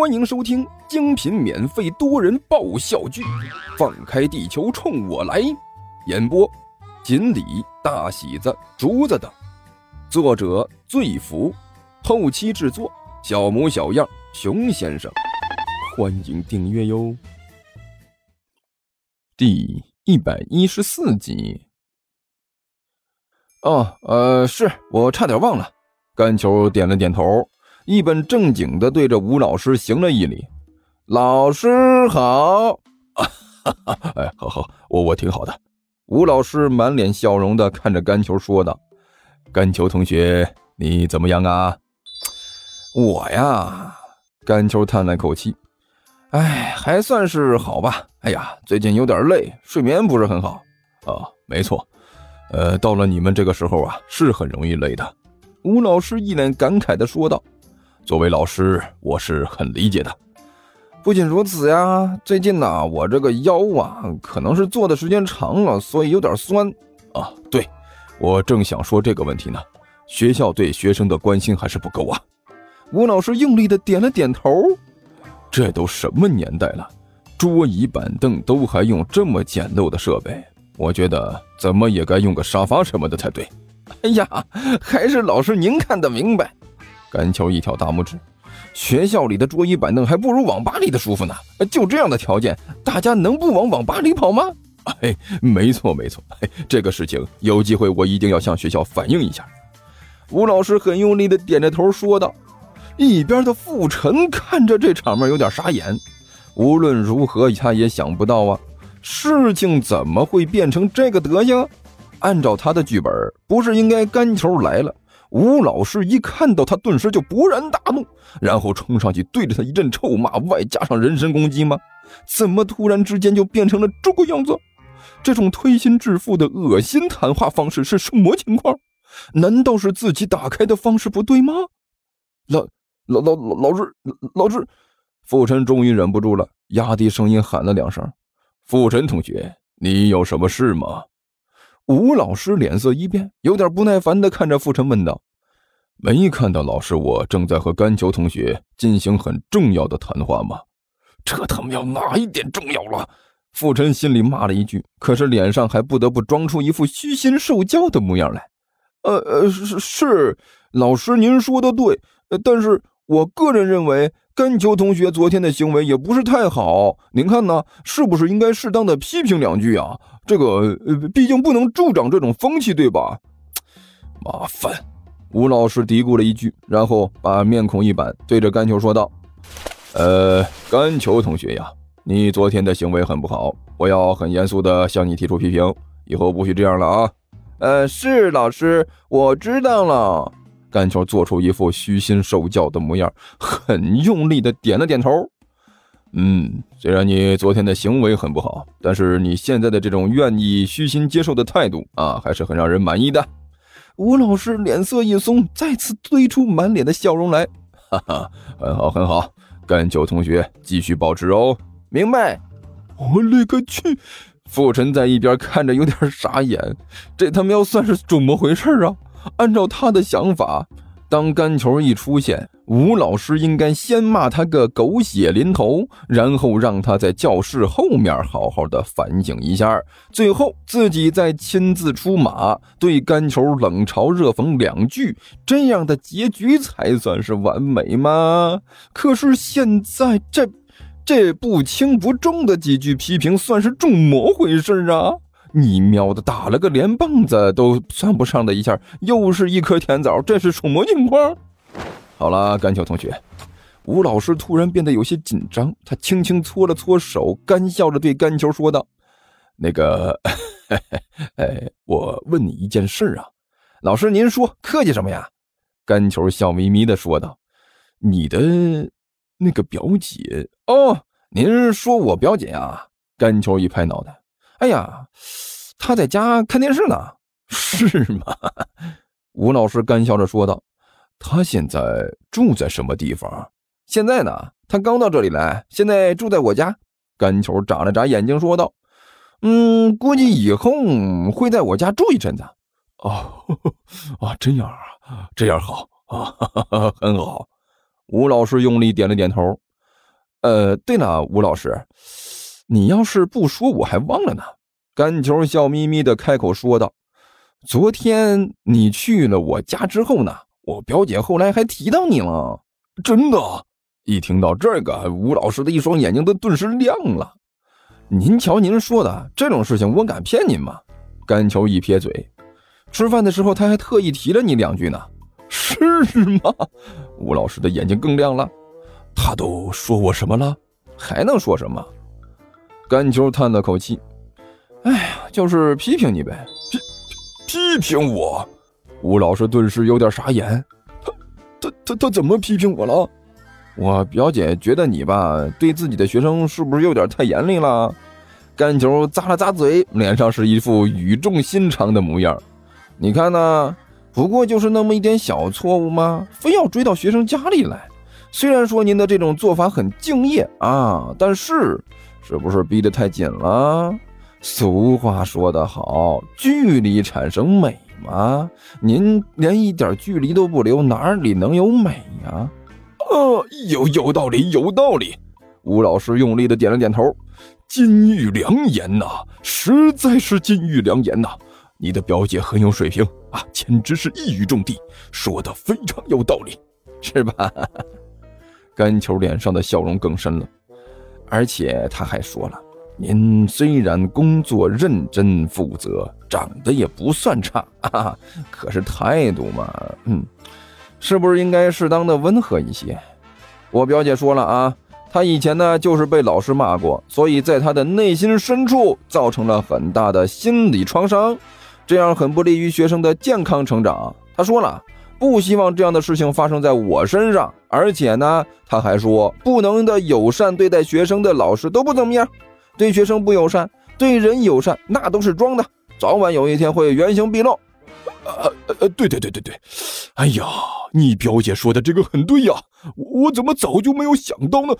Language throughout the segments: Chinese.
欢迎收听精品免费多人爆笑剧《放开地球冲我来》，演播：锦鲤、大喜子、竹子等，作者：醉福，后期制作：小模小样、熊先生。欢迎订阅哟。第一百一十四集。哦，呃，是我差点忘了。甘球点了点头。一本正经的对着吴老师行了一礼，老师好。哎，好好，我我挺好的。吴老师满脸笑容的看着甘球说道：“甘球同学，你怎么样啊？”我呀，甘球叹了口气：“哎，还算是好吧。哎呀，最近有点累，睡眠不是很好。啊，没错，呃，到了你们这个时候啊，是很容易累的。”吴老师一脸感慨的说道。作为老师，我是很理解的。不仅如此呀，最近呢，我这个腰啊，可能是坐的时间长了，所以有点酸。啊，对，我正想说这个问题呢。学校对学生的关心还是不够啊。吴老师用力的点了点头。这都什么年代了，桌椅板凳都还用这么简陋的设备，我觉得怎么也该用个沙发什么的才对。哎呀，还是老师您看得明白。甘球一挑大拇指，学校里的桌椅板凳还不如网吧里的舒服呢。就这样的条件，大家能不往网吧里跑吗？哎，没错没错，这个事情有机会我一定要向学校反映一下。吴老师很用力的点着头说道。一边的傅晨看着这场面有点傻眼。无论如何，他也想不到啊，事情怎么会变成这个德行？按照他的剧本，不是应该甘球来了？吴老师一看到他，顿时就勃然大怒，然后冲上去对着他一阵臭骂，外加上人身攻击吗？怎么突然之间就变成了这个样子？这种推心置腹的恶心谈话方式是什么情况？难道是自己打开的方式不对吗？老老老老老师，老师，傅晨终于忍不住了，压低声音喊了两声：“傅晨同学，你有什么事吗？”吴老师脸色一变，有点不耐烦地看着傅晨问道：“没看到老师，我正在和甘球同学进行很重要的谈话吗？这他妈要哪一点重要了？”傅晨心里骂了一句，可是脸上还不得不装出一副虚心受教的模样来。“呃呃，是是，老师您说的对，但是我个人认为。”甘球同学昨天的行为也不是太好，您看呢？是不是应该适当的批评两句啊？这个呃，毕竟不能助长这种风气，对吧？麻烦，吴老师嘀咕了一句，然后把面孔一板，对着甘球说道：“呃，甘球同学呀，你昨天的行为很不好，我要很严肃的向你提出批评，以后不许这样了啊！”呃，是老师，我知道了。甘球做出一副虚心受教的模样，很用力的点了点头。嗯，虽然你昨天的行为很不好，但是你现在的这种愿意虚心接受的态度啊，还是很让人满意的。吴老师脸色一松，再次堆出满脸的笑容来。哈哈，很好很好，甘九同学继续保持哦。明白。我勒个去！傅晨在一边看着有点傻眼，这他妈要算是怎么回事啊？按照他的想法，当甘球一出现，吴老师应该先骂他个狗血淋头，然后让他在教室后面好好的反省一下，最后自己再亲自出马，对甘球冷嘲热讽两句，这样的结局才算是完美吗？可是现在这这不轻不重的几句批评，算是重么回事啊？你喵的，打了个连棒子都算不上的一下，又是一颗甜枣，这是什么情况？好了，甘秋同学，吴老师突然变得有些紧张，他轻轻搓了搓手，干笑着对甘球说道：“那个，哎，我问你一件事啊，老师您说，客气什么呀？”甘球笑眯眯的说道：“你的那个表姐哦，您说我表姐啊？”甘球一拍脑袋。哎呀，他在家看电视呢，是吗？吴老师干笑着说道：“他现在住在什么地方？现在呢？他刚到这里来，现在住在我家。”干球眨了眨眼睛说道：“嗯，估计以后会在我家住一阵子。”哦，啊，这样啊，这样好啊，很好。吴老师用力点了点头。呃，对了，吴老师，你要是不说，我还忘了呢。甘球笑眯眯的开口说道：“昨天你去了我家之后呢，我表姐后来还提到你了。真的？”一听到这个，吴老师的一双眼睛都顿时亮了。您瞧，您说的这种事情，我敢骗您吗？甘球一撇嘴，吃饭的时候他还特意提了你两句呢。是吗？吴老师的眼睛更亮了。他都说我什么了？还能说什么？甘球叹了口气：“哎呀，就是批评你呗。”批批评我？吴老师顿时有点傻眼。他他他他怎么批评我了？我表姐觉得你吧，对自己的学生是不是有点太严厉了？甘球咂了咂嘴，脸上是一副语重心长的模样。你看呢？不过就是那么一点小错误吗？非要追到学生家里来？虽然说您的这种做法很敬业啊，但是是不是逼得太紧了？俗话说得好，距离产生美嘛。您连一点距离都不留，哪里能有美呀？呃，有有道理，有道理。吴老师用力的点了点头。金玉良言呐，实在是金玉良言呐！你的表姐很有水平啊，简直是一语中的，说的非常有道理，是吧？甘球脸上的笑容更深了，而且他还说了：“您虽然工作认真负责，长得也不算差 啊，可是态度嘛，嗯，是不是应该适当的温和一些？”我表姐说了啊。她以前呢，就是被老师骂过，所以在她的内心深处造成了很大的心理创伤，这样很不利于学生的健康成长。他说了，不希望这样的事情发生在我身上，而且呢，他还说，不能的友善对待学生的老师都不怎么样，对学生不友善，对人友善那都是装的，早晚有一天会原形毕露。呃呃，对对对对对，哎呀，你表姐说的这个很对呀，我怎么早就没有想到呢？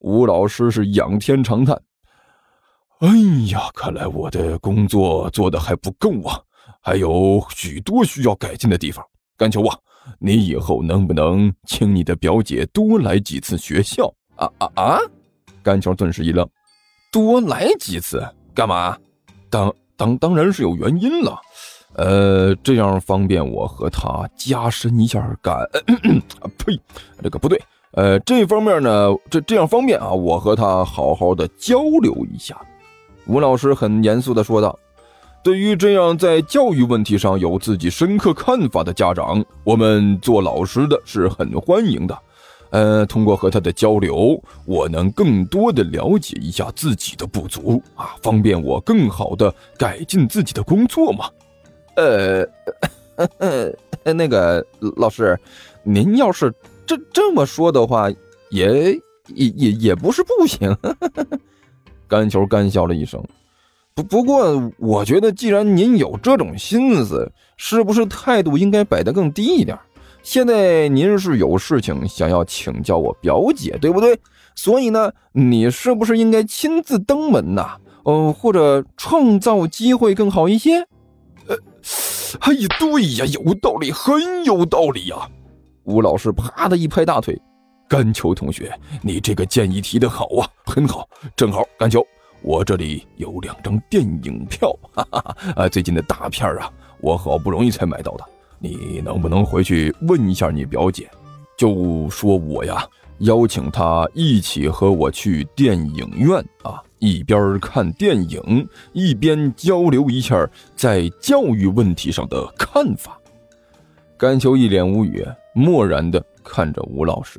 吴老师是仰天长叹：“哎呀，看来我的工作做的还不够啊，还有许多需要改进的地方。甘球啊，你以后能不能请你的表姐多来几次学校？啊啊啊！”甘球顿时一愣：“多来几次干嘛？当当当然是有原因了，呃，这样方便我和他加深一下感……啊 呸，这个不对。”呃，这方面呢，这这样方便啊，我和他好好的交流一下。吴老师很严肃的说道：“对于这样在教育问题上有自己深刻看法的家长，我们做老师的是很欢迎的。呃，通过和他的交流，我能更多的了解一下自己的不足啊，方便我更好的改进自己的工作嘛。呃，那个老师，您要是……这这么说的话，也也也也不是不行。甘球干笑了一声，不不过，我觉得既然您有这种心思，是不是态度应该摆得更低一点？现在您是有事情想要请教我表姐，对不对？所以呢，你是不是应该亲自登门呐？哦，或者创造机会更好一些？呃，哎呀，对呀，有道理，很有道理呀。吴老师啪的一拍大腿：“甘球同学，你这个建议提的好啊，很好。正好，甘球，我这里有两张电影票，哈哈哈，啊，最近的大片啊，我好不容易才买到的。你能不能回去问一下你表姐，就说我呀，邀请她一起和我去电影院啊，一边看电影，一边交流一下在教育问题上的看法。”甘秋一脸无语。漠然的看着吴老师。